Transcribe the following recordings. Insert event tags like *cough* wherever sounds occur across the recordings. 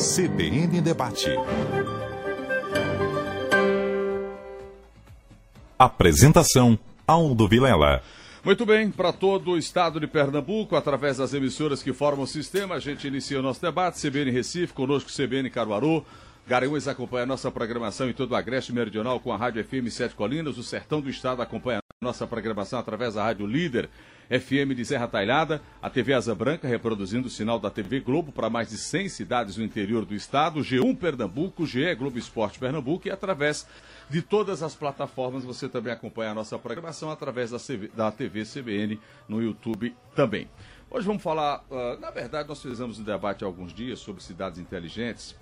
CBN Debate. Apresentação Aldo Vilela. Muito bem, para todo o estado de Pernambuco, através das emissoras que formam o sistema, a gente inicia o nosso debate. CBN Recife, conosco CBN Caruaru. Garanhuns acompanha a nossa programação em todo o Agreste Meridional com a Rádio FM Sete Colinas. O Sertão do Estado acompanha a nossa programação através da Rádio Líder FM de Serra Talhada, a TV Asa Branca reproduzindo o sinal da TV Globo para mais de 100 cidades no interior do estado, G1 Pernambuco, GE Globo Esporte Pernambuco e através de todas as plataformas você também acompanha a nossa programação através da, CV, da TV CBN no YouTube também. Hoje vamos falar, uh, na verdade nós fizemos um debate há alguns dias sobre cidades inteligentes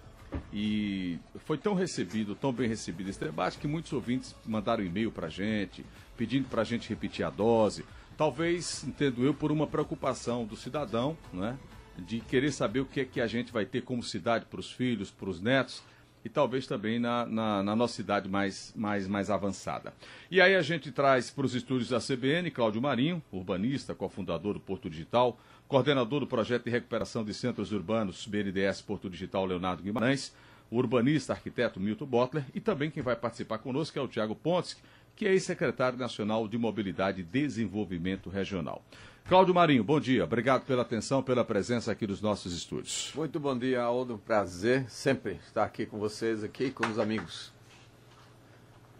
e foi tão recebido, tão bem recebido esse debate que muitos ouvintes mandaram e-mail para gente, pedindo para a gente repetir a dose, Talvez, entendo eu, por uma preocupação do cidadão, né? de querer saber o que é que a gente vai ter como cidade para os filhos, para os netos, e talvez também na, na, na, nossa cidade mais, mais, mais avançada. E aí a gente traz para os estúdios da CBN Cláudio Marinho, urbanista, cofundador do Porto Digital, coordenador do projeto de recuperação de centros urbanos BNDES Porto Digital Leonardo Guimarães, o urbanista, arquiteto Milton Butler, e também quem vai participar conosco é o Tiago Pontes, que é ex-secretário nacional de Mobilidade e Desenvolvimento Regional. Cláudio Marinho, bom dia. Obrigado pela atenção, pela presença aqui nos nossos estúdios. Muito bom dia, Aldo. Prazer sempre estar aqui com vocês, aqui com os amigos.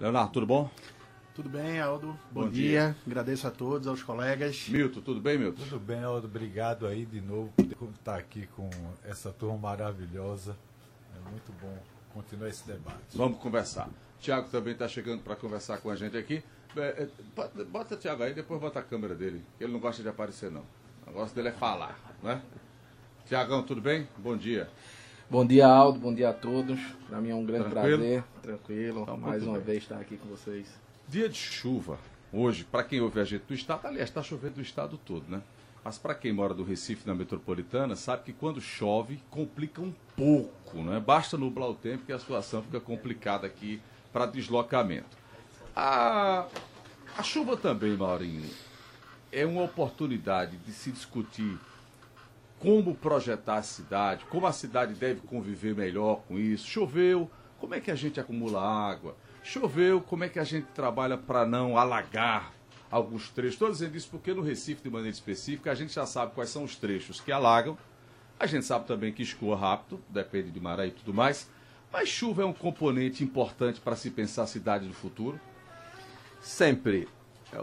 Leonardo, tudo bom? Tudo bem, Aldo? Bom, bom dia. dia. Agradeço a todos, aos colegas. Milton, tudo bem, Milton? Tudo bem, Aldo. Obrigado aí de novo por estar aqui com essa turma maravilhosa. É muito bom continuar esse debate. Vamos conversar. Tiago também está chegando para conversar com a gente aqui. É, é, bota o Tiago aí, depois bota a câmera dele. Ele não gosta de aparecer, não. O negócio dele é falar, né? Tiagão, tudo bem? Bom dia. Bom dia, Aldo. Bom dia a todos. Para mim é um grande Tranquilo? prazer. Tranquilo. Então, Mais uma bem. vez estar aqui com vocês. Dia de chuva. Hoje, para quem ouve a gente do estado, aliás, está chovendo do estado todo, né? Mas para quem mora do Recife, na metropolitana, sabe que quando chove, complica um pouco, né? Basta nublar o tempo que a situação fica complicada aqui para deslocamento. A, a chuva também, Maurinho, é uma oportunidade de se discutir como projetar a cidade, como a cidade deve conviver melhor com isso. Choveu, como é que a gente acumula água? Choveu, como é que a gente trabalha para não alagar alguns trechos? Estou dizendo isso porque no Recife, de maneira específica, a gente já sabe quais são os trechos que alagam. A gente sabe também que escoa rápido, depende de maré e tudo mais. Mas chuva é um componente importante para se pensar a cidade do futuro? Sempre.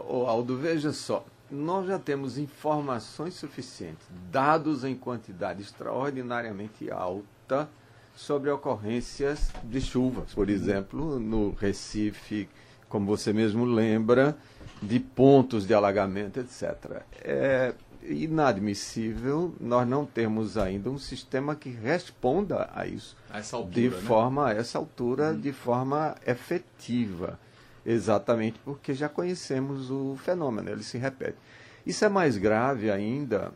O Aldo, veja só, nós já temos informações suficientes, dados em quantidade extraordinariamente alta sobre ocorrências de chuvas. Por exemplo, no Recife, como você mesmo lembra, de pontos de alagamento, etc. É, inadmissível nós não termos ainda um sistema que responda a isso a essa altura, de né? forma a essa altura hum. de forma efetiva exatamente porque já conhecemos o fenômeno ele se repete isso é mais grave ainda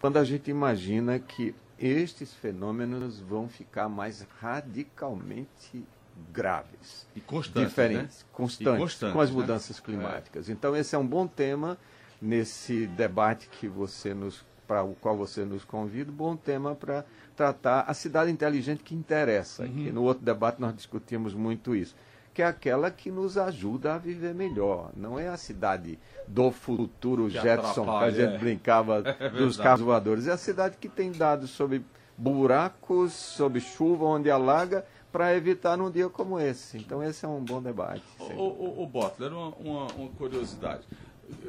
quando a gente imagina que estes fenômenos vão ficar mais radicalmente graves e constantes, diferentes, né? constantes, com as né? mudanças né? climáticas. É. Então esse é um bom tema nesse debate que você nos para o qual você nos convida, bom tema para tratar a cidade inteligente que interessa. Uhum. Que no outro debate nós discutimos muito isso, que é aquela que nos ajuda a viver melhor. Não é a cidade do futuro que Jetson, que a gente é. brincava *laughs* é dos carros voadores. É a cidade que tem dados sobre buracos, sobre chuva, onde alaga, para evitar num dia como esse. Então esse é um bom debate. O, o, o Butler, uma, uma, uma curiosidade.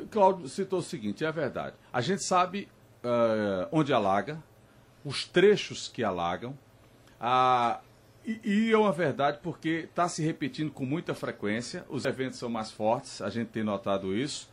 Cláudio citou o seguinte, é verdade. A gente sabe uh, onde alaga, os trechos que alagam, uh, e, e, é uma verdade porque está se repetindo com muita frequência, os eventos são mais fortes, a gente tem notado isso.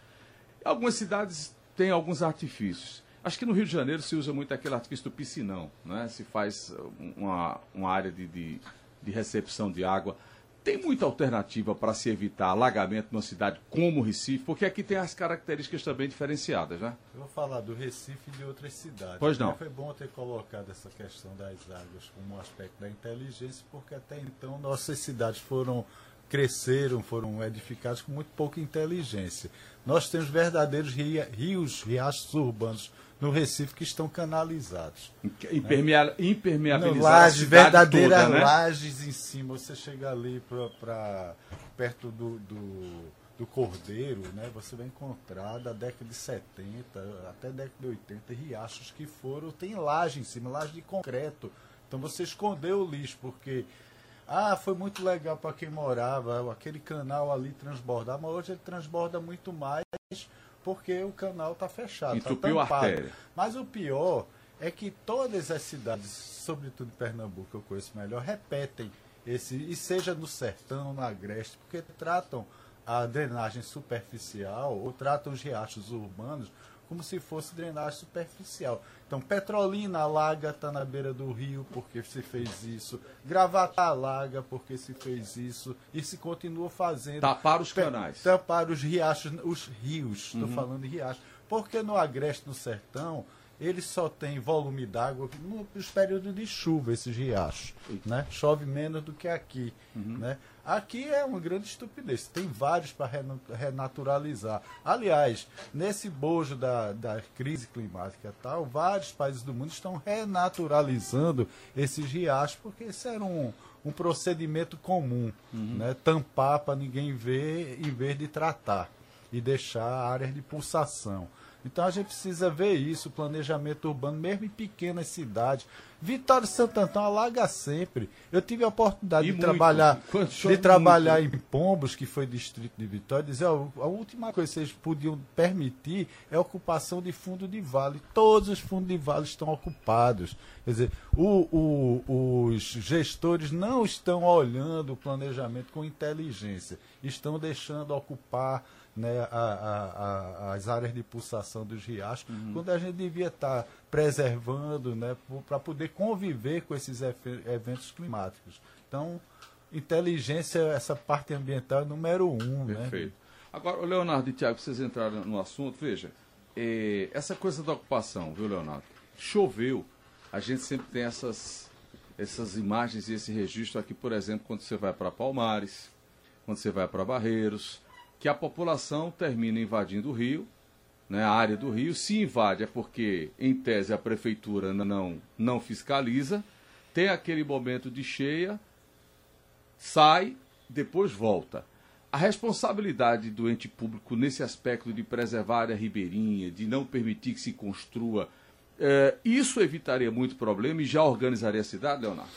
Algumas cidades têm alguns artifícios. Acho que no Rio de Janeiro se usa muito aquele artifício do piscinão, né? se faz uma, uma área de, de, de recepção de água tem muita alternativa para se evitar alagamento numa cidade como Recife, porque aqui tem as características também diferenciadas, né? Eu vou falar do Recife e de outras cidades. Pois não. Foi bom ter colocado essa questão das águas como um aspecto da inteligência, porque até então nossas cidades foram cresceram, foram edificados com muito pouca inteligência. Nós temos verdadeiros rios, riachos urbanos no Recife que estão canalizados. Né? Impermeabilizados. Lajes, verdadeiras toda, né? lajes em cima. Você chega ali para perto do, do, do, Cordeiro, né? você vai encontrar da década de 70 até década de 80 riachos que foram. Tem laje em cima, laje de concreto. Então você escondeu o lixo, porque ah, foi muito legal para quem morava, aquele canal ali transbordava, mas hoje ele transborda muito mais porque o canal está fechado. Tá Entupiu tá a artéria. Mas o pior é que todas as cidades, sobretudo Pernambuco, que eu conheço melhor, repetem esse, e seja no sertão, na agreste, porque tratam a drenagem superficial ou tratam os riachos urbanos como se fosse drenagem superficial. Então, Petrolina alaga, está na beira do rio porque se fez isso. Gravata alaga porque se fez isso. E se continua fazendo. Tapar os canais. Tapar os riachos, os rios. Estou uhum. falando de riachos. Porque no Agreste, no Sertão, eles só têm volume d'água nos períodos de chuva, esses riachos. Né? Chove menos do que aqui. Uhum. Né? Aqui é uma grande estupidez. Tem vários para renaturalizar. Aliás, nesse bojo da, da crise climática e tal, vários países do mundo estão renaturalizando esses riachos, porque isso era um, um procedimento comum. Uhum. Né? Tampar para ninguém ver em vez de tratar e deixar áreas de pulsação. Então a gente precisa ver isso, planejamento urbano, mesmo em pequenas cidades. Vitória de Santo Antão alaga sempre. Eu tive a oportunidade e de muito. trabalhar, *laughs* de trabalhar em Pombos, que foi distrito de Vitória, e dizer, ó, a última coisa que vocês podiam permitir é a ocupação de fundo de vale. Todos os fundos de vale estão ocupados. Quer dizer, o, o, os gestores não estão olhando o planejamento com inteligência, estão deixando ocupar né, a, a, a, as áreas de pulsação dos riachos, uhum. quando a gente devia estar tá preservando né, para poder conviver com esses eventos climáticos. Então, inteligência, essa parte ambiental é número um. Né? Perfeito. Né? Agora, Leonardo e Tiago, vocês entraram no assunto, veja, é, essa coisa da ocupação, viu, Leonardo? Choveu, a gente sempre tem essas, essas imagens e esse registro aqui, por exemplo, quando você vai para Palmares, quando você vai para Barreiros, que a população termina invadindo o rio, né, a área do rio. Se invade é porque, em tese, a prefeitura não, não fiscaliza, tem aquele momento de cheia, sai, depois volta. A responsabilidade do ente público nesse aspecto de preservar a área ribeirinha, de não permitir que se construa, é, isso evitaria muito problema e já organizaria a cidade, Leonardo?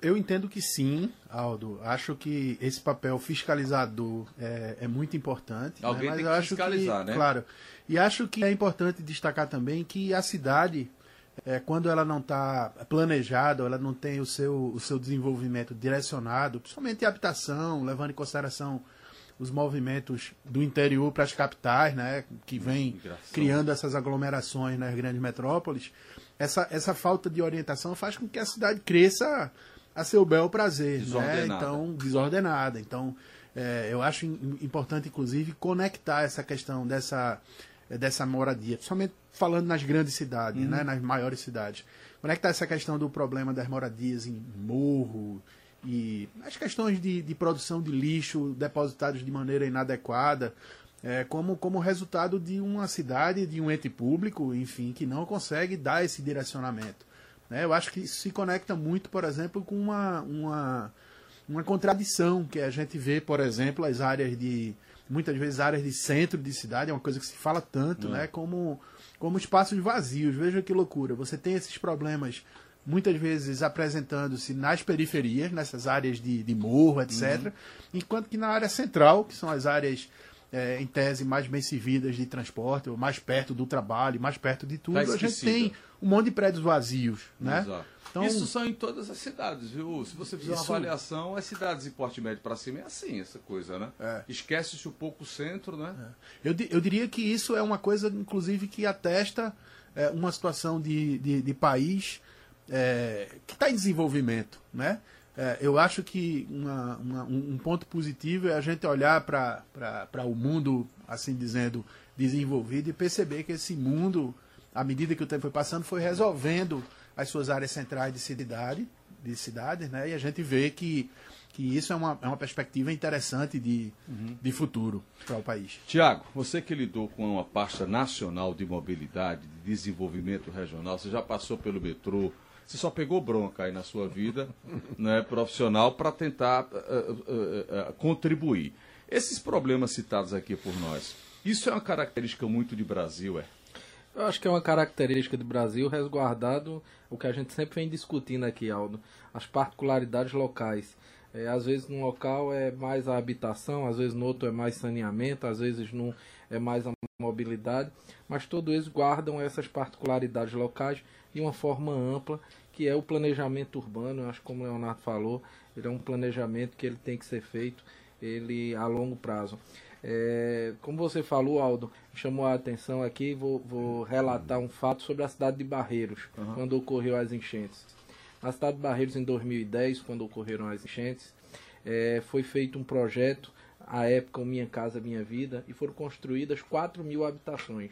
Eu entendo que sim, Aldo. Acho que esse papel fiscalizador é, é muito importante. Né? Alguém né? Mas tem que fiscalizar, que, né? Claro. E acho que é importante destacar também que a cidade, é, quando ela não está planejada, ela não tem o seu, o seu desenvolvimento direcionado, principalmente em habitação, levando em consideração os movimentos do interior para as capitais, né, que vem criando essas aglomerações nas grandes metrópoles, essa, essa falta de orientação faz com que a cidade cresça a seu bel prazer, né? Então, desordenada. Então, é, eu acho importante, inclusive, conectar essa questão dessa, dessa moradia, principalmente falando nas grandes cidades, uhum. né? nas maiores cidades. Conectar essa questão do problema das moradias em morro e as questões de, de produção de lixo depositados de maneira inadequada, é, como, como resultado de uma cidade, de um ente público, enfim, que não consegue dar esse direcionamento. Né? Eu acho que isso se conecta muito, por exemplo, com uma, uma, uma contradição que a gente vê, por exemplo, as áreas de. Muitas vezes áreas de centro de cidade, é uma coisa que se fala tanto, né? Como, como espaços vazios. Veja que loucura. Você tem esses problemas muitas vezes apresentando-se nas periferias, nessas áreas de, de morro, etc. Uhum. Enquanto que na área central, que são as áreas é, em tese, mais bem servidas de transporte, ou mais perto do trabalho, mais perto de tudo, tá a gente tem um monte de prédios vazios, né? Então, isso são em todas as cidades, viu? Se você fizer isso... uma avaliação, as cidades de porte médio para cima é assim, essa coisa, né? É. Esquece-se um pouco o centro, né? É. Eu, eu diria que isso é uma coisa, inclusive, que atesta é, uma situação de, de, de país é, que está em desenvolvimento, né? É, eu acho que uma, uma, um ponto positivo é a gente olhar para o mundo, assim dizendo, desenvolvido e perceber que esse mundo, à medida que o tempo foi passando, foi resolvendo as suas áreas centrais de cidade, de cidades, né? E a gente vê que, que isso é uma, é uma perspectiva interessante de, uhum. de futuro para o país. Tiago, você que lidou com uma pasta nacional de mobilidade, de desenvolvimento regional, você já passou pelo metrô, você só pegou bronca aí na sua vida *laughs* né, profissional para tentar uh, uh, uh, contribuir. Esses problemas citados aqui por nós, isso é uma característica muito de Brasil, é? Eu acho que é uma característica do Brasil resguardado o que a gente sempre vem discutindo aqui, Aldo, as particularidades locais. É, às vezes num local é mais a habitação, às vezes no outro é mais saneamento, às vezes num é mais a mobilidade, mas todos eles guardam essas particularidades locais de uma forma ampla, que é o planejamento urbano. Eu acho que como o Leonardo falou, ele é um planejamento que ele tem que ser feito ele a longo prazo. É, como você falou, Aldo, chamou a atenção aqui, vou, vou relatar um fato sobre a cidade de Barreiros, uhum. quando ocorreu as enchentes. Na cidade de Barreiros, em 2010, quando ocorreram as enchentes, é, foi feito um projeto, à época, Minha Casa Minha Vida, e foram construídas 4 mil habitações.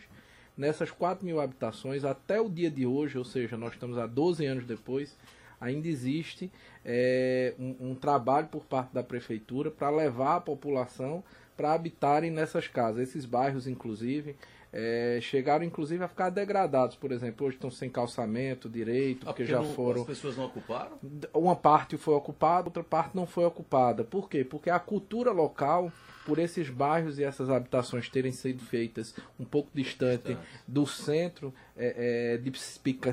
Nessas 4 mil habitações, até o dia de hoje, ou seja, nós estamos há 12 anos depois, ainda existe é, um, um trabalho por parte da prefeitura para levar a população para habitarem nessas casas. Esses bairros, inclusive, é, chegaram inclusive a ficar degradados. Por exemplo, hoje estão sem calçamento direito, ah, porque, porque já não, foram. As pessoas não ocuparam? Uma parte foi ocupada, outra parte não foi ocupada. Por quê? Porque a cultura local, por esses bairros e essas habitações terem sido feitas um pouco distante, distante. do centro é, é, de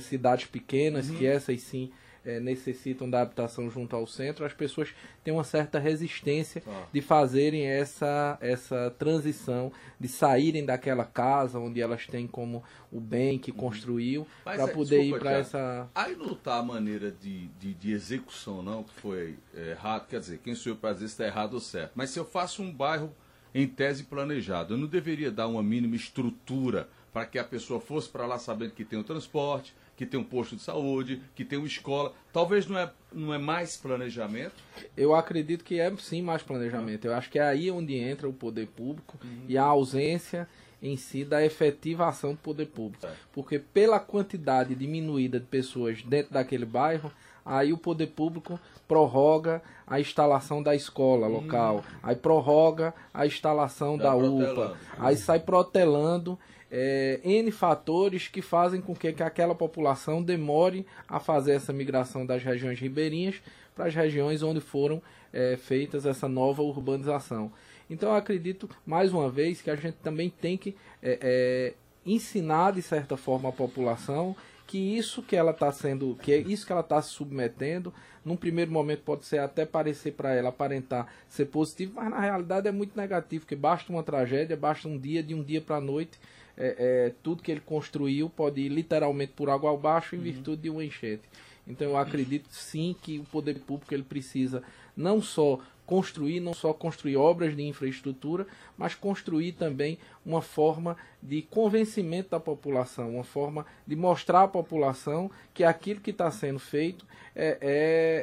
cidades pequenas, uhum. que essas sim é, necessitam da habitação junto ao centro, as pessoas têm uma certa resistência ah. de fazerem essa, essa transição, de saírem daquela casa onde elas têm como o bem que uhum. construiu, para é, poder desculpa, ir para essa. Aí não está a maneira de, de, de, execução, não, que foi é, errado. Quer dizer, quem sou eu para dizer se está errado ou certo? Mas se eu faço um bairro em tese planejado, eu não deveria dar uma mínima estrutura para que a pessoa fosse para lá sabendo que tem o transporte, que tem um posto de saúde, que tem uma escola. Talvez não é, não é mais planejamento? Eu acredito que é sim mais planejamento. Eu acho que é aí onde entra o poder público uhum. e a ausência em si da efetivação do poder público. É. Porque pela quantidade diminuída de pessoas dentro daquele bairro, aí o poder público prorroga a instalação da escola local, hum. aí prorroga a instalação tá da UPA, aí sai protelando é, N fatores que fazem com que, que aquela população demore a fazer essa migração das regiões ribeirinhas para as regiões onde foram é, feitas essa nova urbanização. Então eu acredito, mais uma vez, que a gente também tem que é, é ensinar de certa forma a população que isso que ela está sendo, que é isso que ela está se submetendo, num primeiro momento pode ser até parecer para ela aparentar ser positivo, mas na realidade é muito negativo, que basta uma tragédia, basta um dia de um dia para a noite é, é, tudo que ele construiu pode ir literalmente por água abaixo em uhum. virtude de uma enchente. Então eu acredito sim que o poder público ele precisa não só construir, não só construir obras de infraestrutura, mas construir também uma forma de convencimento da população, uma forma de mostrar à população que aquilo que está sendo feito é,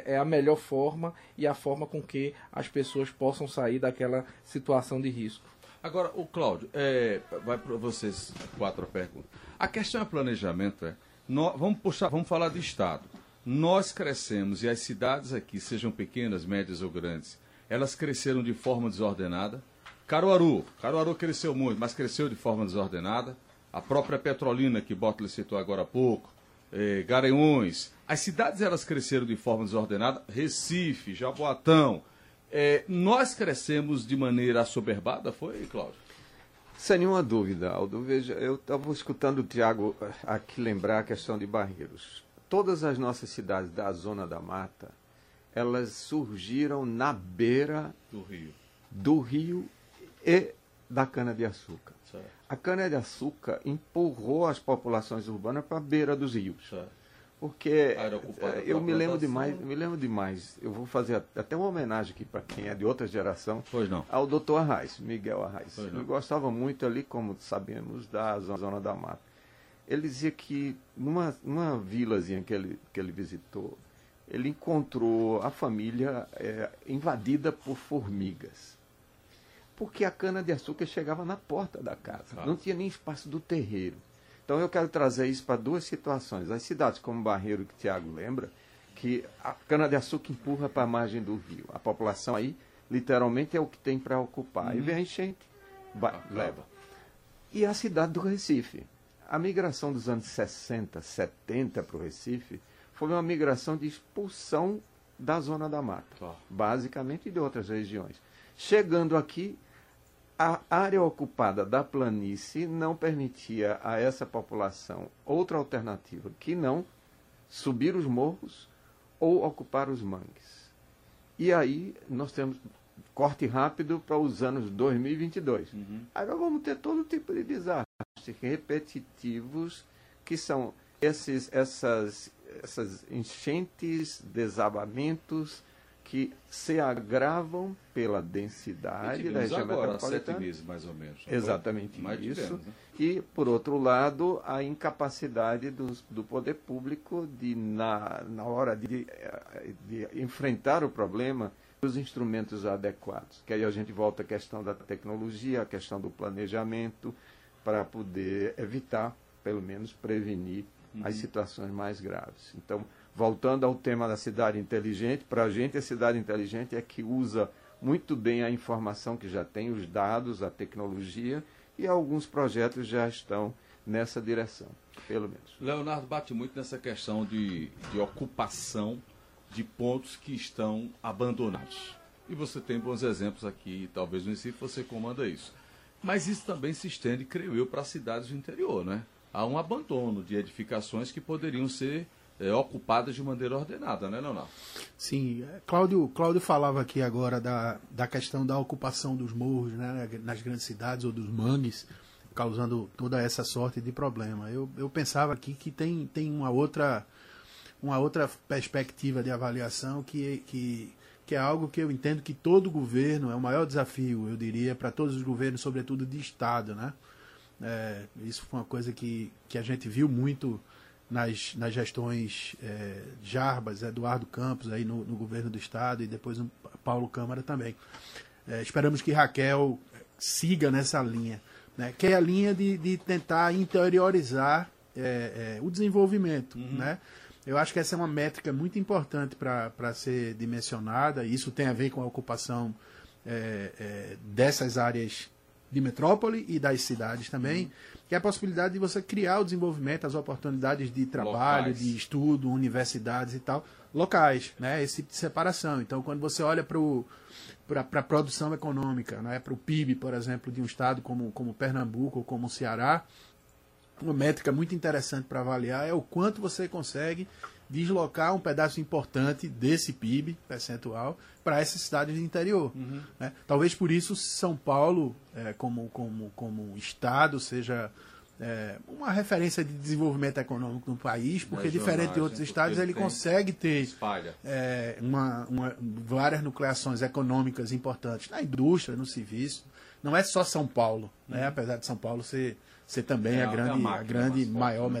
é, é, a melhor forma e a forma com que as pessoas possam sair daquela situação de risco. Agora, o Cláudio, é, vai para vocês quatro perguntas. A questão é planejamento, é. Nós, vamos puxar, vamos falar de Estado. Nós crescemos e as cidades aqui, sejam pequenas, médias ou grandes, elas cresceram de forma desordenada. Caruaru, Caruaru cresceu muito, mas cresceu de forma desordenada. A própria Petrolina, que Bottle citou agora há pouco, eh. As cidades elas cresceram de forma desordenada. Recife, Jaboatão, é, nós crescemos de maneira assoberbada, foi, Cláudio? Sem nenhuma dúvida, Aldo. Veja, eu estava escutando o Tiago aqui lembrar a questão de Barreiros. Todas as nossas cidades da Zona da Mata, elas surgiram na beira do rio, do rio e da cana-de-açúcar. A cana-de-açúcar empurrou as populações urbanas para a beira dos rios. Certo. Porque eh, eu me lembro demais, me lembro demais. Eu vou fazer até uma homenagem aqui para quem é de outra geração. Pois não. Ao doutor Arraes, Miguel Arraes. Ele gostava muito ali, como sabemos, da zona da mata. Ele dizia que numa, numa vilazinha que ele, que ele visitou, ele encontrou a família é, invadida por formigas. Porque a cana-de-açúcar chegava na porta da casa. Não tinha nem espaço do terreiro. Então eu quero trazer isso para duas situações. As cidades como Barreiro, que o Tiago lembra, que a cana-de-açúcar empurra para a margem do rio. A população aí, literalmente, é o que tem para ocupar. Aí vem a enchente, vai, leva. E a cidade do Recife. A migração dos anos 60, 70 para o Recife foi uma migração de expulsão da zona da mata, Tá. basicamente e de outras regiões. Chegando aqui, a área ocupada da planície não permitia a essa população outra alternativa que não subir os morros ou ocupar os mangues. E aí nós temos corte rápido para os anos 2022. Agora vamos ter todo tipo de desastres repetitivos que são esses, essas, essas enchentes, desabamentos que se agravam pela densidade da região agora, há sete metropolitana. meses mais ou menos. foi? Exatamente Mas isso. tivemos, né? E, por outro lado, a incapacidade dos- do poder público de, na, na hora de, de enfrentar o problema, os instrumentos adequados. Que aí a gente volta à questão da tecnologia, à questão do planejamento, para poder evitar, pelo menos prevenir, as situações mais graves. Então, voltando ao tema da cidade inteligente, para a gente a cidade inteligente é que usa muito bem a informação que já tem, os dados, a tecnologia, e alguns projetos já estão nessa direção, pelo menos. Leonardo bate muito nessa questão de, de ocupação de pontos que estão abandonados. E você tem bons exemplos aqui, talvez no Recife você comanda isso. Mas isso também se estende, creio eu, para cidades do interior, né? Há um abandono de edificações que poderiam ser eh, ocupadas de maneira ordenada, né, Leonardo? Sim, é, Cláudio, Cláudio falava aqui agora da, da questão da ocupação dos morros né, nas grandes cidades ou dos mangues, causando toda essa sorte de problema. Eu, eu pensava aqui que tem, tem uma, outra, uma outra perspectiva de avaliação que, que, que é algo que eu entendo que todo governo, é o maior desafio, eu diria, para todos os governos, sobretudo de Estado. Né? É, isso foi uma coisa que, que a gente viu muito nas, nas gestões é, Jarbas, Eduardo Campos aí no, no governo do estado e depois o Paulo Câmara também. É, esperamos que Raquel siga nessa linha, né? que é a linha de, de tentar interiorizar é, é, o desenvolvimento. Né? Eu acho que essa é uma métrica muito importante para ser dimensionada, e isso tem a ver com a ocupação é, é, dessas áreas de metrópole e das cidades também, que é a possibilidade de você criar o desenvolvimento, as oportunidades de trabalho, Locais. de estudo, universidades e tal, locais, né? Esse tipo de separação. Então, quando você olha para a produção econômica, né? para o PIB, por exemplo, de um estado como, como Pernambuco ou como o Ceará, uma métrica muito interessante para avaliar é o quanto você consegue deslocar um pedaço importante desse PIB percentual para essas cidades do interior. né? Talvez por isso São Paulo, é, como, como, como estado, seja é, uma referência de desenvolvimento econômico no país, porque diferente de outros né? estados, ele consegue ter é, uma, uma- várias nucleações econômicas importantes na indústria, no serviço. Não é só São Paulo, né? apesar de São Paulo ser, ser também É a a- grande, a a máquina grande mais forte, maior né?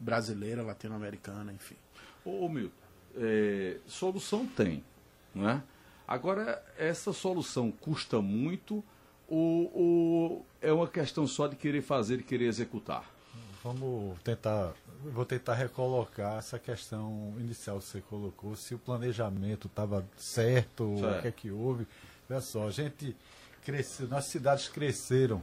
Brasileira, latino-americana, enfim. Ô, ô Milton, é, solução tem, não é? Agora, essa solução custa muito ou, ou é uma questão só de querer fazer e querer executar? Vamos tentar, vou tentar recolocar essa questão inicial que você colocou, se o planejamento estava certo, Certo. o que é que houve. Olha só, a gente cresceu, nossas cidades cresceram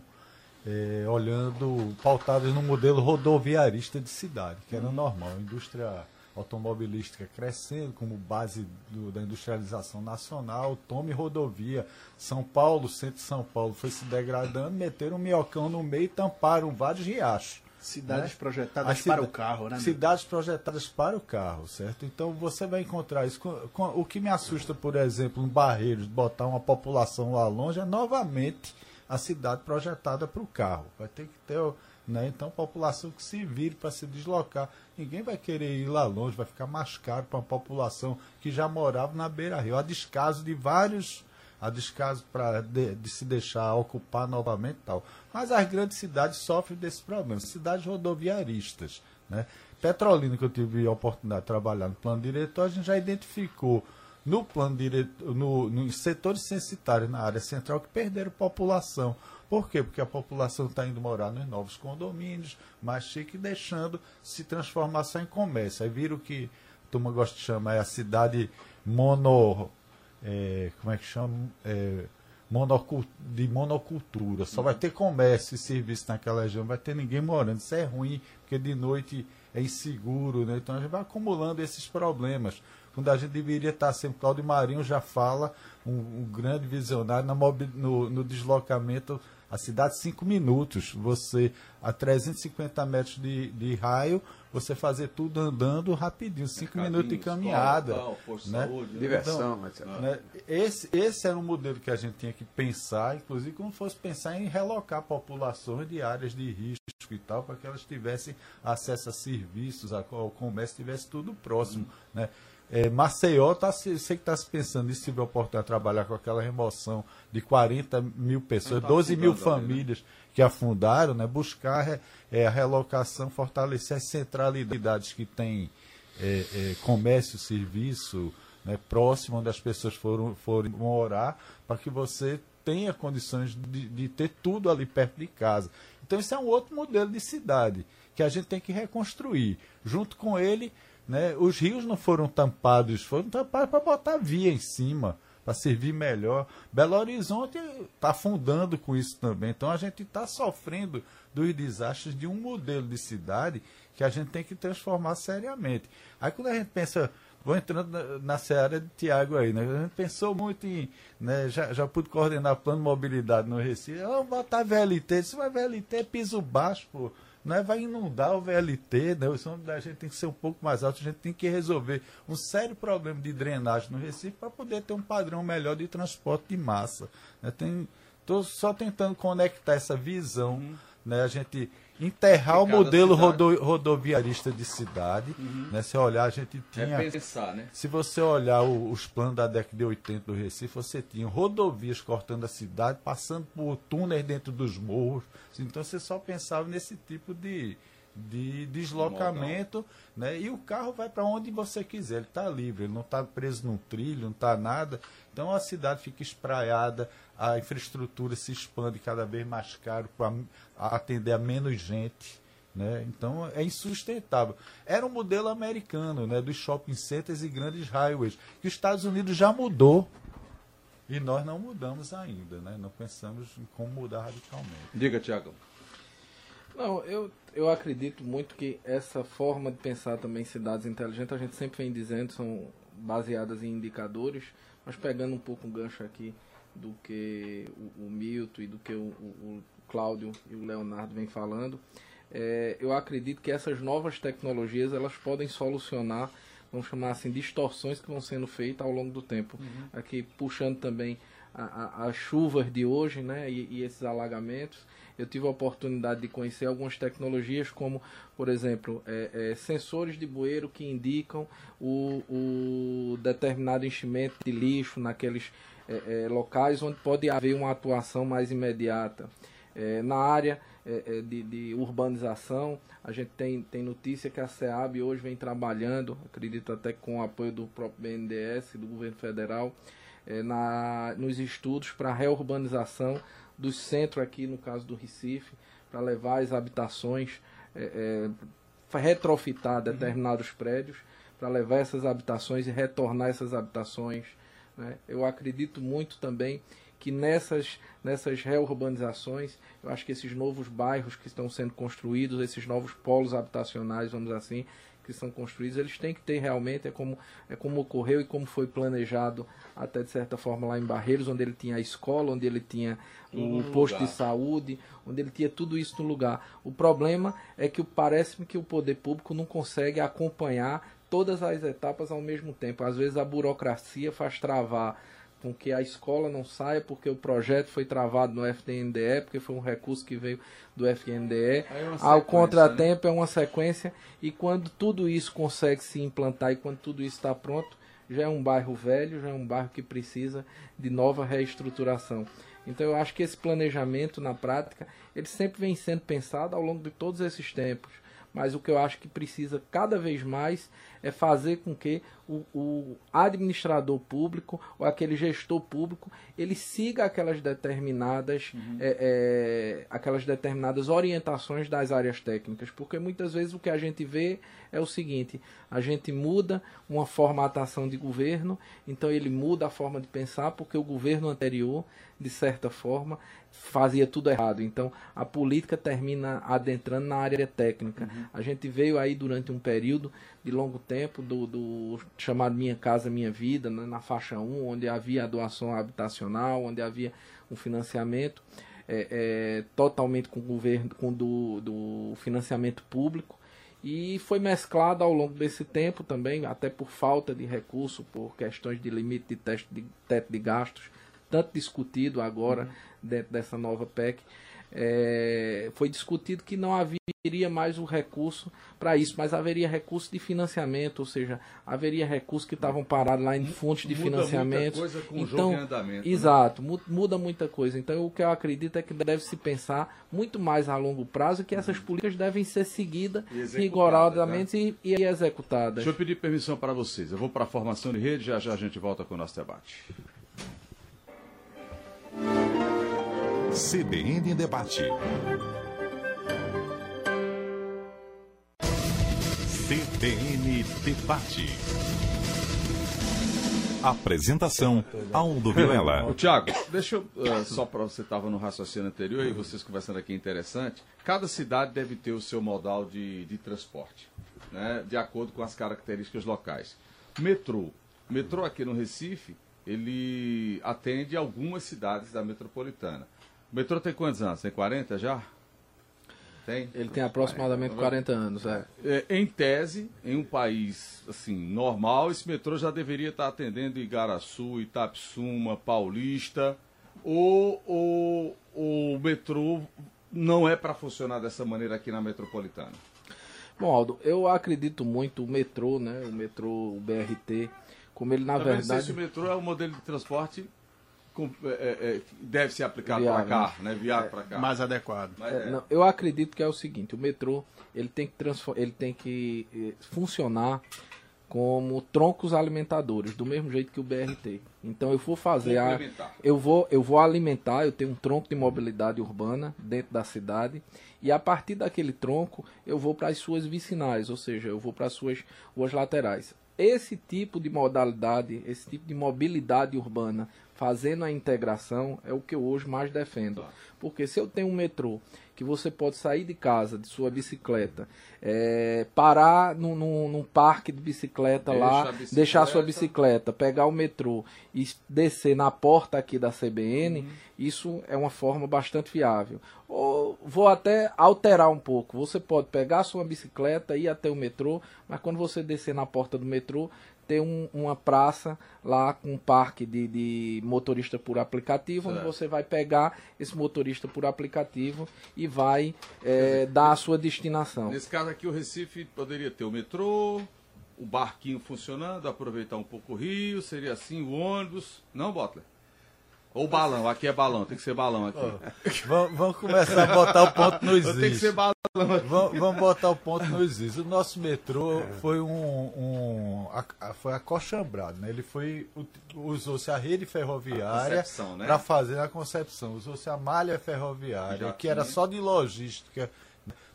eh, olhando, pautadas no modelo rodoviarista de cidade, que era normal, a indústria automobilística crescendo como base do- da industrialização nacional, tome rodovia, São Paulo, centro de São Paulo foi se degradando, meteram um minhocão no meio e tamparam vários riachos. Cidades né? projetadas As cida- para o carro, né? Cidades projetadas para o carro, certo? Então você vai encontrar isso. Com- com- o que me assusta, por exemplo, em Barreiros, botar uma população lá longe, é novamente a cidade projetada para o carro. Vai ter que ter, né? Então, população que se vire para se deslocar. Ninguém vai querer ir lá longe, vai ficar mais caro para uma população que já morava na beira-rio. A descaso de vários a descaso para de, de se deixar ocupar novamente tal. Mas as grandes cidades sofrem desse problema, cidades rodoviaristas. Né? Petrolina, que eu tive a oportunidade de trabalhar no plano diretor, a gente já identificou no plano diretor, no, setores censitários na área central que perderam população. Por quê? Porque a população está indo morar nos novos condomínios, mais chique, deixando se transformar só em comércio. Aí viram que turma gosta de chamar, é a cidade mono. é, como é que chama? É, de monocultura. Só vai ter comércio e serviço naquela região, não vai ter ninguém morando. Isso é ruim, porque de noite é inseguro, né? Então a gente vai acumulando esses problemas. Quando a gente deveria estar sempre, Cláudio Marinho já fala, um, um grande visionário mobi- no, no deslocamento, a cidade cinco minutos. Você, a 350 metros de, de raio, você fazer tudo andando rapidinho, cinco minutos de Escola, caminhada. tal, né? saúde, né? Diversão, etc. né? Esse, esse era um modelo que a gente tinha que pensar, inclusive como fosse pensar em relocar populações de áreas de risco e tal, para que elas tivessem acesso a serviços, ao comércio, tivesse tudo próximo. Né? É, Maceió, tá, se- sei que está se pensando nisso, tive a oportunidade de trabalhar com aquela remoção de 40 mil pessoas, Tá 12 mil afundando ali, né? famílias que afundaram, né? buscar é, é, a relocação, fortalecer as centralidades que têm é, é, comércio, serviço, né, próximo onde as pessoas foram, foram morar, para que você tenha condições de, de ter tudo ali perto de casa. Então, isso é um outro modelo de cidade que a gente tem que reconstruir. Junto com ele, né, os rios não foram tampados, foram tampados para botar via em cima, para servir melhor. Belo Horizonte está afundando com isso também. Então, a gente está sofrendo dos desastres de um modelo de cidade que a gente tem que transformar seriamente. Aí, quando a gente pensa vou entrando na, seara de Tiago aí, né? A gente pensou muito em, né? Já, já pude coordenar plano de mobilidade no Recife. Vamos botar VLT. Isso vai VLT é piso baixo, pô. Não é, vai inundar o VLT, né? O som da gente tem que ser um pouco mais alto. A gente tem que resolver um sério problema de drenagem no Recife para poder ter um padrão melhor de transporte de massa. Né? Tem, tô só tentando conectar essa visão, né? A gente enterrar o modelo rodo, rodoviarista de cidade, né? Se olhar, a gente tinha É pensar, né? se você olhar o- os planos da década de 80 do Recife, você tinha rodovias cortando a cidade, passando por túneis dentro dos morros. Então você só pensava nesse tipo de, de deslocamento, né? E o carro vai para onde você quiser, ele está livre, ele não está preso num trilho, não está nada. Então a cidade fica espraiada, a infraestrutura se expande cada vez mais caro para atender a menos gente. Né? Então é insustentável. Era um modelo americano, né? dos shopping centers e grandes highways, que os Estados Unidos já mudou. E nós não mudamos ainda, né? não pensamos em como mudar radicalmente. Diga, Tiago. Não, eu, eu acredito muito que essa forma de pensar também cidades inteligentes, a gente sempre vem dizendo, são baseadas em indicadores, mas pegando um pouco um gancho aqui do que o, o Milton e do que o, o, o Cláudio e o Leonardo vem falando, é, eu acredito que essas novas tecnologias elas podem solucionar, vamos chamar assim, distorções que vão sendo feitas ao longo do tempo. Aqui puxando também as chuvas de hoje, né, e, e esses alagamentos, eu tive a oportunidade de conhecer algumas tecnologias como, por exemplo, é, é, sensores de bueiro que indicam o, o determinado enchimento de lixo naqueles é, é, locais onde pode haver uma atuação mais imediata. É, na área é, de, de urbanização, a gente tem, tem notícia que a SEAB hoje vem trabalhando, acredito até com o apoio do próprio BNDES, do governo federal, é, na, nos estudos para a reurbanização dos centros aqui, no caso do Recife, para levar as habitações, é, é, retrofitar determinados prédios, para levar essas habitações e retornar essas habitações. né? Eu acredito muito também que nessas, nessas reurbanizações, eu acho que esses novos bairros que estão sendo construídos, esses novos polos habitacionais, vamos dizer assim, que são construídos, eles têm que ter realmente, é como, é como ocorreu e como foi planejado até de certa forma lá em Barreiros, onde ele tinha a escola, onde ele tinha o no posto lugar. de saúde, onde ele tinha tudo isso no lugar. O problema é que o- parece-me que o poder público não consegue acompanhar todas as etapas ao mesmo tempo. Às vezes a burocracia faz travar com que a escola não saia porque o projeto foi travado no FDNDE, porque foi um recurso que veio do FNDE. Aí é Ao sequência, contratempo é uma sequência e quando tudo isso consegue se implantar e quando tudo isso está pronto, já é um bairro velho, já é um bairro que precisa de nova reestruturação. Então eu acho que esse planejamento na prática, ele sempre vem sendo pensado ao longo de todos esses tempos. mas o que eu acho que precisa cada vez mais é fazer com que o, o administrador público ou aquele gestor público ele siga aquelas determinadas é, é, aquelas determinadas orientações das áreas técnicas, porque muitas vezes o que a gente vê é o seguinte: a gente muda uma formatação de governo, então ele muda a forma de pensar, porque o governo anterior, de certa forma, fazia tudo errado. Então a política termina adentrando na área técnica. A gente veio aí durante um período de longo tempo do, do chamado Minha Casa Minha Vida, né, na faixa 1, onde havia a doação habitacional, onde havia um financiamento é, é, totalmente com o governo, com do, do financiamento público. E foi mesclado ao longo desse tempo também, até por falta de recurso, por questões de limite de, teste de teto de gastos, tanto discutido agora dentro dessa nova PEC. É, foi discutido que não haveria mais o recurso para isso, mas haveria recurso de financiamento, ou seja, haveria recursos que estavam parados lá em fontes de Muda financiamento. muita coisa com o então, jogo em andamento, né? exato, mu- muda muita coisa. Então, o que eu acredito é que deve se pensar muito mais a longo prazo que essas políticas devem ser seguidas rigorosamente e, e executadas. Deixa eu pedir permissão para vocês. Eu vou para a formação de rede, já já a gente volta com o nosso debate. CBN Debate. CBN Debate. Apresentação: Aldo Vilela. Tiago, deixa eu, eh, só para você estava no raciocínio anterior e vocês conversando aqui interessante. Cada cidade deve ter o seu modal de, de transporte, né, de acordo com as características locais. Metrô. Metrô aqui no Recife, ele atende algumas cidades da metropolitana. O metrô tem quantos anos? Tem 40 já? Tem? Ele tem aproximadamente 40 anos, é. É, em tese, em um país assim normal, esse metrô já deveria estar atendendo Igaraçu, Itapsuma, Paulista. Ou ou- o metrô não é para funcionar dessa maneira aqui na metropolitana? Bom, Aldo, eu acredito muito o metrô, né? O metrô, o BRT, como ele na Também não sei verdade. se o metrô é um modelo de transporte é, é, que deve ser aplicado para cá, né? Viável para cá. mais adequado. Mas É, é. não, eu acredito que é o seguinte, o metrô ele tem que, ele tem que eh, funcionar como troncos alimentadores, do mesmo jeito que o BRT. Então eu vou fazer a, eu vou eu vou alimentar, eu tenho um tronco de mobilidade urbana dentro da cidade e a partir daquele tronco eu vou para as suas vicinais, ou seja, eu vou para as suas ruas laterais. Esse tipo de modalidade, esse tipo de mobilidade urbana, fazendo a integração, é o que eu hoje mais defendo. Porque se eu tenho um metrô que você pode sair de casa, de sua bicicleta, é, parar num, num- num parque de bicicleta Deixa lá, bicicleta. deixar sua bicicleta, pegar o metrô e descer na porta aqui da CBN, Uhum. isso é uma forma bastante viável. Ou vou até alterar um pouco. Você pode pegar sua bicicleta, ir até o metrô, mas quando você descer na porta do metrô, tem um- uma praça lá com um parque de, de motorista por aplicativo, onde Certo. você vai pegar esse motorista por aplicativo e vai eh, dar a sua destinação. Nesse caso aqui, o Recife poderia ter o metrô, o barquinho funcionando, aproveitar um pouco o rio, seria assim, o ônibus. Não, Butler? Ou balão, aqui é balão, tem que ser balão aqui. Vamos, vamos começar a botar o ponto nos Tem que ser is. balão aqui. Vamos, vamos botar o ponto nos is. O nosso metrô foi um, um a- a- foi acochambrado, né? Ele foi usou-se a rede ferroviária né? para fazer a concepção, usou-se a malha ferroviária, Já que era só de logística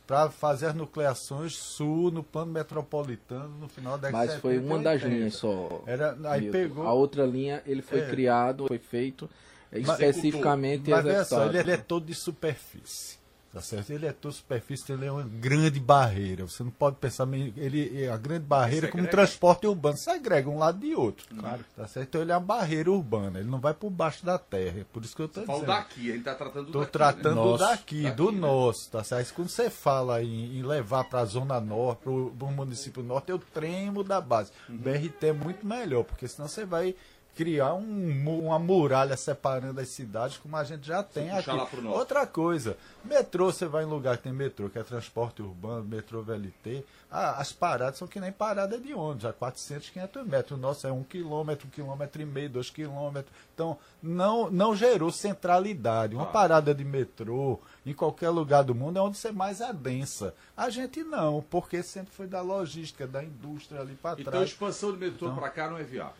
para fazer as nucleações sul no plano metropolitano no final da década Mas foi 70 uma das 80. linhas só. Era, aí Milton. pegou A outra linha, ele foi É. criado, foi feito é, Mas- especificamente Mas veja só, ele, ele é todo de superfície. Tá certo? Ele é todo de superfície, ele é uma grande barreira. Você não pode pensar ele é a grande barreira como transporte urbano, segrega um lado de outro. Claro. Tá certo? Então ele é uma barreira urbana, ele não vai por baixo da terra. É por isso que eu estou Fala dizendo. daqui, gente tá tratando do Estou daqui, tratando né? Nosso. daqui, Daqui, do né? nosso, tá certo? Quando você fala em, em levar para a Zona Norte, para o município norte, eu tremo da base. Uhum. BRT é muito melhor, porque senão você vai criar um uma muralha separando as cidades, como a gente já tem aqui. Outra coisa, metrô, você vai em lugar que tem metrô, que é transporte urbano, metrô VLT, ah, as paradas são que nem parada de ônibus, a 400, 500 metros. O nosso é um quilômetro, um quilômetro e meio, dois quilômetros. Então, não, não gerou centralidade. Uma parada de metrô, em qualquer lugar do mundo, é onde você mais adensa. A gente não, porque sempre foi da logística, da indústria ali para Então a trás. expansão de metrô para cá não é viável.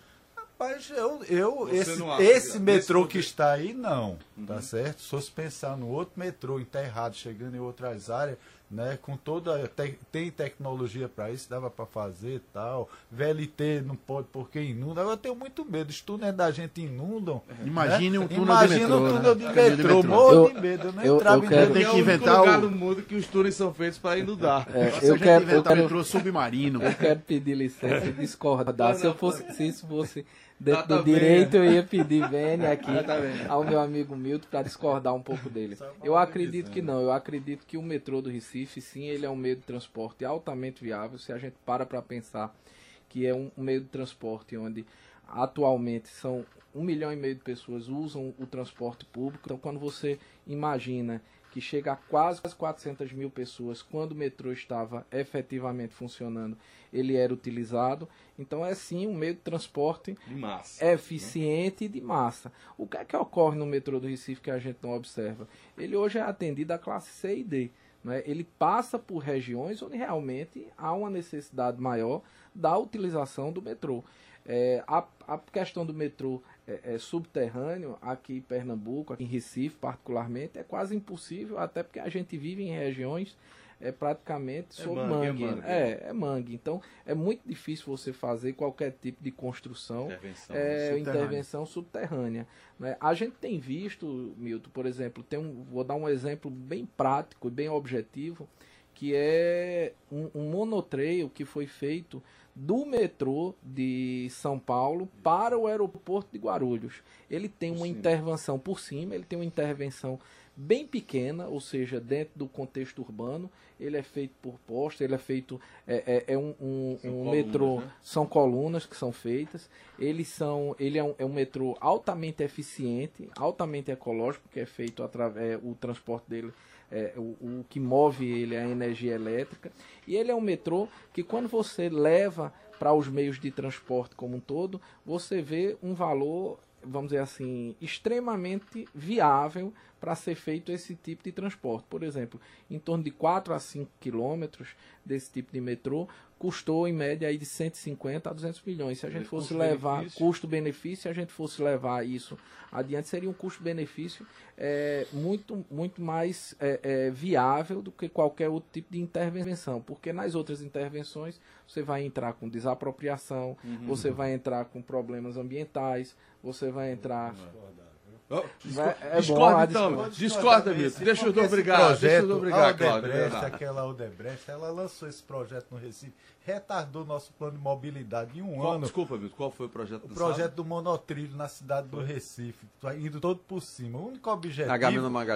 Rapaz, eu, eu Você esse, não acha, esse metrô que está aí, não. Tá certo? Se fosse pensar no outro metrô enterrado, chegando em outras áreas, né? Com toda. te- tem tecnologia para isso, dava para fazer e tal. VLT não pode porque inunda. Eu tenho muito medo. Os túneis da gente inundam. Imagine né? um túnel Imagina de metrô. um túnel de né? metrô. de Morro Eu- de medo. Eu não eu- entrava eu em quero- metrô. Tem que É o inventar lugar o- no mundo que os túneis são feitos para inundar. É, Se a eu gente quero, eu inventar quero, metrô submarino. eu quero pedir licença e discordar. Se eu fosse, se isso fosse dentro Tá do bem. direito, eu ia pedir vênia *laughs* aqui Tá ao meu amigo Milton para discordar um pouco dele. Eu acredito que não. Eu acredito que o metrô do Recife, sim, ele é um meio de transporte altamente viável. Se a gente para para pensar que é um um meio de transporte onde atualmente são um milhão e meio de pessoas usam o transporte público. Então, quando você imagina que chega a quase 400 mil pessoas quando o metrô estava efetivamente funcionando, ele era utilizado. Então, é sim um meio de transporte De massa. eficiente e de massa. O que é que ocorre no metrô do Recife que a gente não observa? Ele hoje é atendido à classe C e D. Né? Ele passa por regiões onde realmente há uma necessidade maior da utilização do metrô. É, a, a questão do metrô é, é, subterrâneo aqui em Pernambuco, aqui em Recife particularmente, é quase impossível, até porque a gente vive em regiões é, praticamente É sob mangue, é mangue. mangue. É, é mangue. Então é muito difícil você fazer qualquer tipo de construção Intervenção. é, subterrânea. intervenção subterrânea. né? A gente tem visto, Milton, por exemplo, tem um, vou dar um exemplo bem prático e bem objetivo, que é um, um monotrail que foi feito do metrô de São Paulo para o aeroporto de Guarulhos. Ele tem uma intervenção por cima, ele tem uma intervenção bem pequena, ou seja, dentro do contexto urbano. Ele é feito por posta, ele é feito. É, é, é um, um- São um colunas, metrô. né? São colunas que são feitas. Eles são. Ele é um, é um metrô altamente eficiente, altamente ecológico, que é feito através. o transporte dele. É, o, o que move ele é a energia elétrica. E ele é um metrô que quando você leva para os meios de transporte como um todo, você vê um valor, vamos dizer assim, extremamente viável para ser feito esse tipo de transporte. Por exemplo, em torno de 4 a 5 quilômetros desse tipo de metrô, custou em média aí de 150 a 200 milhões. Se a gente fosse levar Custo-benefício. custo-benefício, se a gente fosse levar isso adiante, seria um custo-benefício é, muito, muito mais é, é, viável do que qualquer outro tipo de intervenção. Porque nas outras intervenções você vai entrar com desapropriação, Uhum. você vai entrar com problemas ambientais, você vai entrar. Oh, Vai- é bom, discorda ah, então, discorda. Milton. Deixa os dois brigar, deixa Cláudio. Odebrecht, Leonardo. aquela Odebrecht, ela lançou esse projeto no Recife, retardou nosso plano de mobilidade em um Qual- ano. Desculpa, Milton, qual foi o projeto O projeto do monotrilho na cidade do Recife, tá indo todo por cima. O único objetivo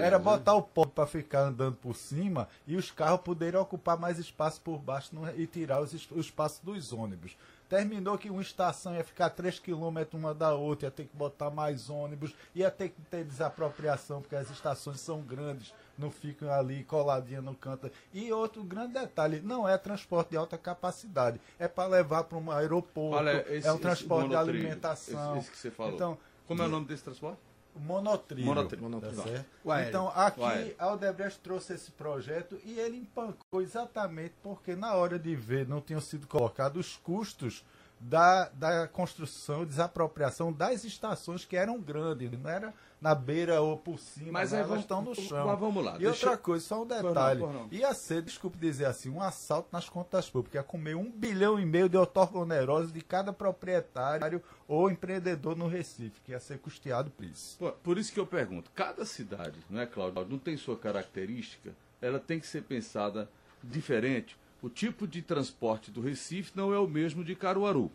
era né? botar o povo para ficar andando por cima e os carros poderem ocupar mais espaço por baixo no- e tirar os, o espaço dos ônibus. Terminou que uma estação ia ficar 3 quilômetros uma da outra, ia ter que botar mais ônibus, ia ter que ter desapropriação, porque as estações são grandes, não ficam ali coladinhas no canto. E outro grande detalhe, não é transporte de alta capacidade, é para levar para um aeroporto, Olha, é esse- um esse transporte de alimentação. Esse, esse que você falou. Então, Como é o nome desse transporte? Monotrilho. Monotrilho. Tá Monotrilho. certo? O aéreo. Então, aqui O aéreo. a Odebrecht trouxe esse projeto e ele empancou exatamente porque na hora de ver não tinham sido colocados os custos da, da construção, desapropriação das estações que eram grandes, não era na beira ou por cima, Mas não, aí elas vamos- estão no chão. mas vamos lá, E outra coisa, só um não, detalhe. pois não. Ia ser, desculpe dizer assim, um assalto nas contas públicas, ia comer um bilhão e meio de otorgonerosos de cada proprietário ou empreendedor no Recife, que ia ser custeado por isso. Pô, Por isso que eu pergunto, cada cidade, não é, Cláudio, não tem sua característica, ela tem que ser pensada diferente. O tipo de transporte do Recife não é o mesmo de Caruaru.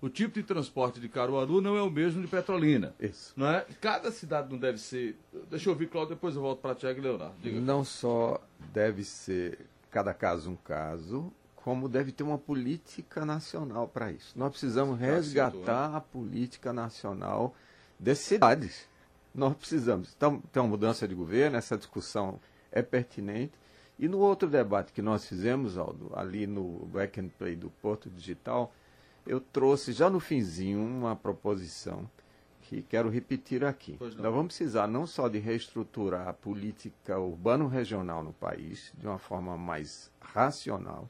O tipo de transporte de Caruaru não é o mesmo de Petrolina. Isso. Não é? Cada cidade não deve ser. Deixa eu ouvir, Cláudio, depois eu volto para Tiago e Leonardo. Diga. Não só deve ser cada caso um caso, como deve ter uma política nacional para isso. Nós precisamos resgatar a política nacional das cidades. Nós precisamos. Então, tem uma mudança de governo, essa discussão é pertinente. E no outro debate que nós fizemos, Aldo, ali no Back and Play do Porto Digital, eu trouxe já no finzinho uma proposição que quero repetir aqui. Nós vamos precisar não só de reestruturar a política urbano-regional no país de uma forma mais racional,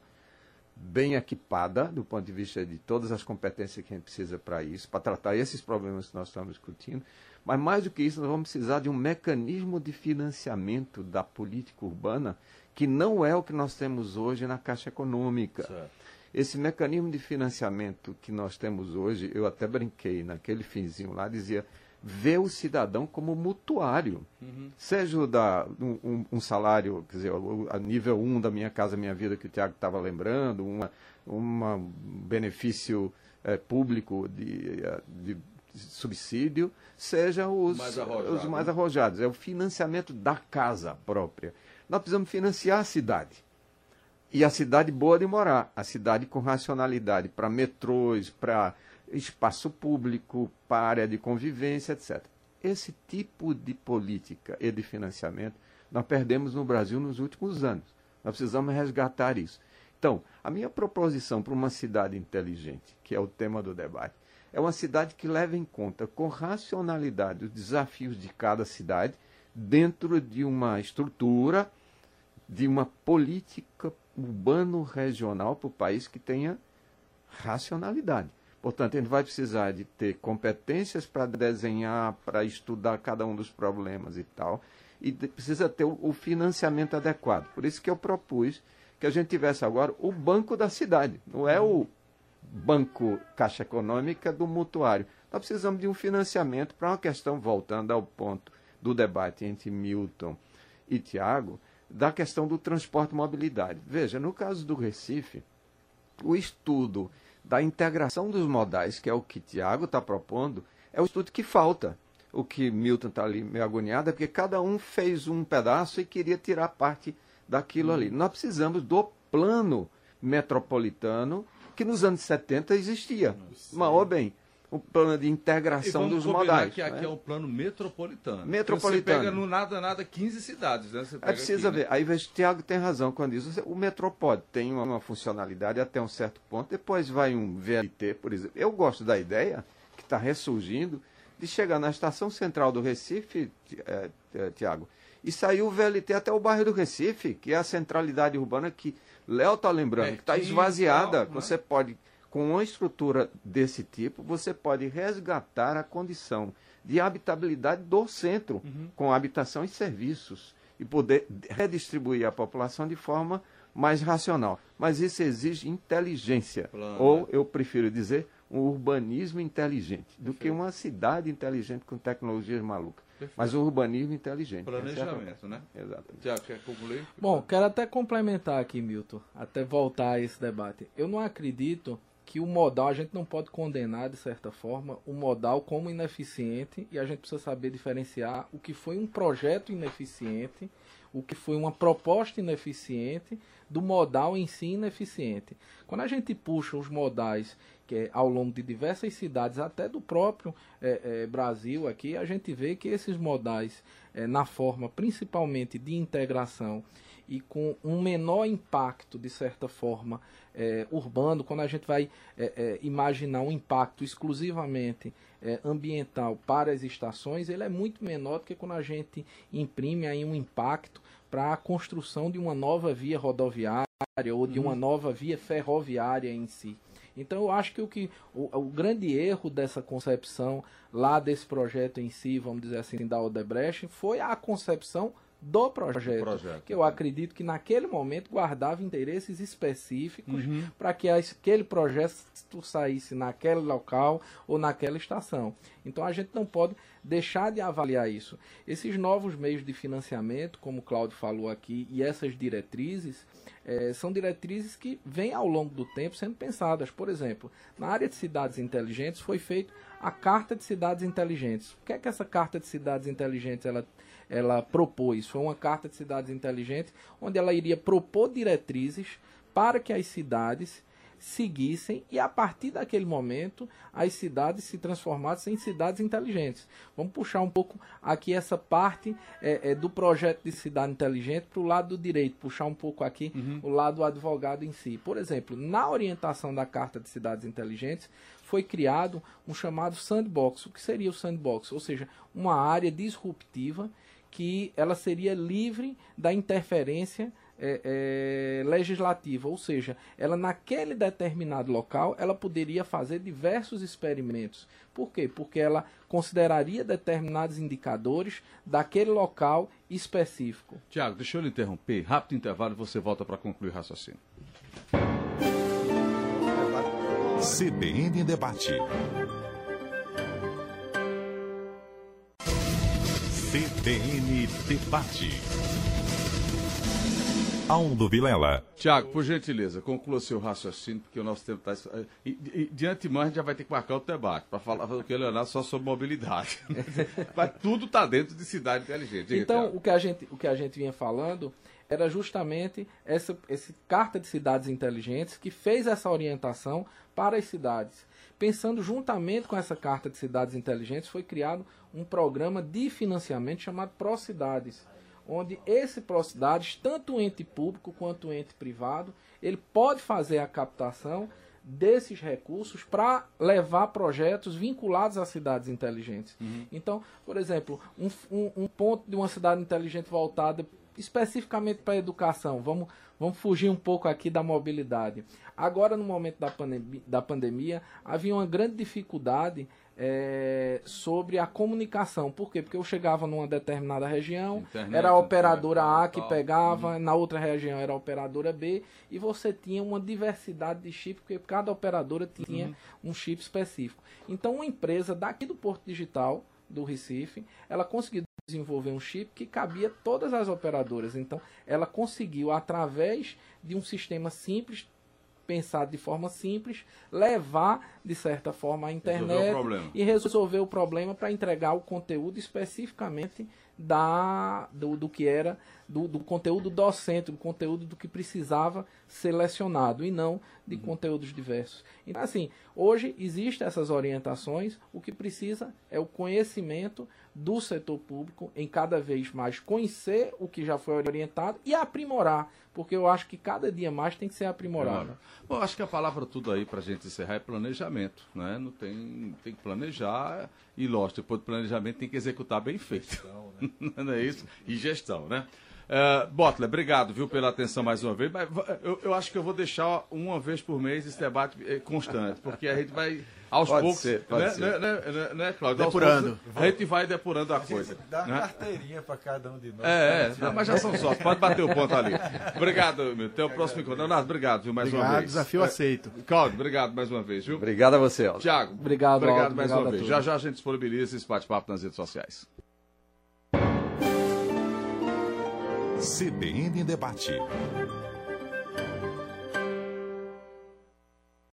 bem equipada do ponto de vista de todas as competências que a gente precisa para isso, para tratar esses problemas que nós estamos discutindo, mas mais do que isso, nós vamos precisar de um mecanismo de financiamento da política urbana que não é o que nós temos hoje na Caixa Econômica. Certo. Esse mecanismo de financiamento que nós temos hoje, eu até brinquei naquele finzinho lá, dizia vê o cidadão como mutuário. Uhum. Seja o da, um, um, salário, quer dizer, a nível 1 um da Minha Casa Minha Vida, que o Tiago estava lembrando, um uma benefício é, público de, eh, de, subsídio, seja os mais, os mais arrojados. É o financiamento da casa própria. Nós precisamos financiar a cidade. E a cidade boa de morar, a cidade com racionalidade para metrôs, para espaço público, para área de convivência, etc. Esse tipo de política e de financiamento nós perdemos no Brasil nos últimos anos. Nós precisamos resgatar isso. Então, a minha proposição para uma cidade inteligente, que é o tema do debate, é uma cidade que leva em conta com racionalidade os desafios de cada cidade dentro de uma estrutura, de uma política urbano-regional para o país que tenha racionalidade. Portanto, a gente vai precisar de ter competências para desenhar, para estudar cada um dos problemas e tal, e precisa ter o financiamento adequado. Por isso que eu propus que a gente tivesse agora o banco da cidade, não é o banco Caixa Econômica do mutuário. Nós precisamos de um financiamento para uma questão, voltando ao ponto do debate entre Milton e Tiago, da questão do transporte e mobilidade. Veja, no caso do Recife, o estudo da integração dos modais, que é o que Tiago está propondo, é o estudo que falta. O que Milton está ali meio agoniado é porque cada um fez um pedaço e queria tirar parte daquilo ali. Nós precisamos do plano metropolitano que nos anos 70 existia. Mas, bem, o plano de integração dos modais. que aqui né? é o plano metropolitano. Metropolitano. Então, você pega no nada, nada 15 cidades, né? Você é precisa aqui, ver. Né? Aí o Tiago tem razão quando diz. O metrô pode, tem uma, uma, funcionalidade até um certo ponto, depois vai um VLT, por exemplo. Eu gosto da ideia, que está ressurgindo, de chegar na estação central do Recife, é, é, Tiago, e sair o VLT até o bairro do Recife, que é a centralidade urbana que Léo está lembrando, que está esvaziada. Tal, né? você pode com uma estrutura desse tipo, você pode resgatar a condição de habitabilidade do centro, uhum. com habitação e serviços, e poder redistribuir a população de forma mais racional. Mas isso exige inteligência, Plano. ou eu prefiro dizer, um urbanismo inteligente, do Perfeito. que uma cidade inteligente com tecnologias malucas. Perfeito. Mas um urbanismo inteligente. Planejamento, é né? Exatamente. Já quer concluir? Bom, quero até complementar aqui, Milton, até voltar a esse debate. Eu não acredito que o modal a gente não pode condenar de certa forma o modal como ineficiente e a gente precisa saber diferenciar o que foi um projeto ineficiente, o que foi uma proposta ineficiente do modal em si ineficiente. Quando a gente puxa os modais que é, ao longo de diversas cidades, até do próprio é, é, Brasil aqui, a gente vê que esses modais, é, na forma principalmente de integração e com um menor impacto, de certa forma, é, urbano, quando a gente vai é, é, imaginar um impacto exclusivamente é, ambiental para as estações, ele é muito menor do que quando a gente imprime aí um impacto para a construção de uma nova via rodoviária ou de uma uhum. nova via ferroviária em si. Então eu acho que o que o, o, grande erro dessa concepção lá desse projeto em si, vamos dizer assim, da Odebrecht, foi a concepção do projeto, projeto, que eu acredito que naquele momento guardava interesses específicos uhum. para que aquele projeto saísse naquele local ou naquela estação. Então a gente não pode deixar de avaliar isso. Esses novos meios de financiamento, como o Claudio falou aqui, e essas diretrizes, é, são diretrizes que vêm ao longo do tempo sendo pensadas. Por exemplo, na área de cidades inteligentes foi feita a Carta de Cidades Inteligentes. O que é que essa Carta de Cidades Inteligentes ela ela propôs. Foi uma carta de cidades inteligentes, onde ela iria propor diretrizes para que as cidades seguissem e a partir daquele momento as cidades se transformassem em cidades inteligentes. Vamos puxar um pouco aqui essa parte é, é, do projeto de cidade inteligente para o lado do direito, puxar um pouco aqui uhum. o lado do advogado em si. Por exemplo, na orientação da Carta de Cidades Inteligentes foi criado um chamado sandbox. O que seria o sandbox? Ou seja, uma área disruptiva que ela seria livre da interferência é, é, legislativa, ou seja, ela naquele determinado local ela poderia fazer diversos experimentos. Por quê? Porque ela consideraria determinados indicadores daquele local específico. Tiago, deixa eu lhe interromper. Rápido intervalo e você volta para concluir o raciocínio. CBN Debate. CBN Debate. Aldo Vilela. Tiago, por gentileza, conclua seu raciocínio, porque o nosso tempo está. E, e, de antemão, a gente já vai ter que marcar o debate para falar do que Leonardo só sobre mobilidade. *laughs* Mas tudo está dentro de cidade inteligente. Diga, então, o que, a gente, o que a gente vinha falando era justamente essa esse carta de cidades inteligentes que fez essa orientação para as cidades. Pensando juntamente com essa carta de cidades inteligentes, foi criado um programa de financiamento chamado ProCidades onde esse Procidades, tanto o ente público quanto o ente privado, ele pode fazer a captação desses recursos para levar projetos vinculados às cidades inteligentes. Uhum. Então, por exemplo, um, um, um, ponto de uma cidade inteligente voltada especificamente para a educação, vamos, vamos fugir um pouco aqui da mobilidade. Agora, no momento da, pandemia, da pandemia havia uma grande dificuldade é, sobre a comunicação. Por quê? Porque eu chegava numa determinada região, Internet, era a operadora A que pegava, uhum. na outra região era a operadora B, e você tinha uma diversidade de chips, porque cada operadora tinha uhum. um chip específico. Então, uma empresa daqui do Porto Digital, do Recife, ela conseguiu desenvolver um chip que cabia todas as operadoras. Então, ela conseguiu, através de um sistema simples, pensado de forma simples, levar de certa forma a internet resolver e resolver o problema para entregar o conteúdo especificamente da do, do que era do, do, conteúdo docente, do conteúdo do que precisava selecionado e não de uhum. conteúdos diversos. Então, assim, hoje existem essas orientações, o que precisa é o conhecimento do setor público em cada vez mais conhecer o que já foi orientado e aprimorar, porque eu acho que cada dia mais tem que ser aprimorado. Bom, acho que a palavra tudo aí para a gente encerrar é planejamento, né? Não tem, tem que planejar e, lógico, depois do planejamento tem que executar bem feito. Gestão, né? *laughs* Não é isso? E gestão, né? Uh, Botler, obrigado, viu, pela atenção mais uma vez. Mas eu, eu, acho que eu vou deixar uma vez por mês esse debate eh, constante, porque a gente vai aos pode poucos. Ser, pode né, ser. Né, né, né, Cláudio? Depurando. Poucos, a gente vai depurando a, a coisa. Dá uma né? carteirinha para cada um de nós. É, é mas já são só. Pode bater o ponto ali. Obrigado, meu. Até o próximo encontro. Leonardo, obrigado, viu, mais obrigado, uma vez. desafio é, aceito. Cláudio, obrigado mais uma vez, viu? Obrigado a você, Aldo. Tiago, obrigado, obrigado Aldo, mais obrigado uma vez. Já já a gente disponibiliza esse bate-papo nas redes sociais. CBN Debate.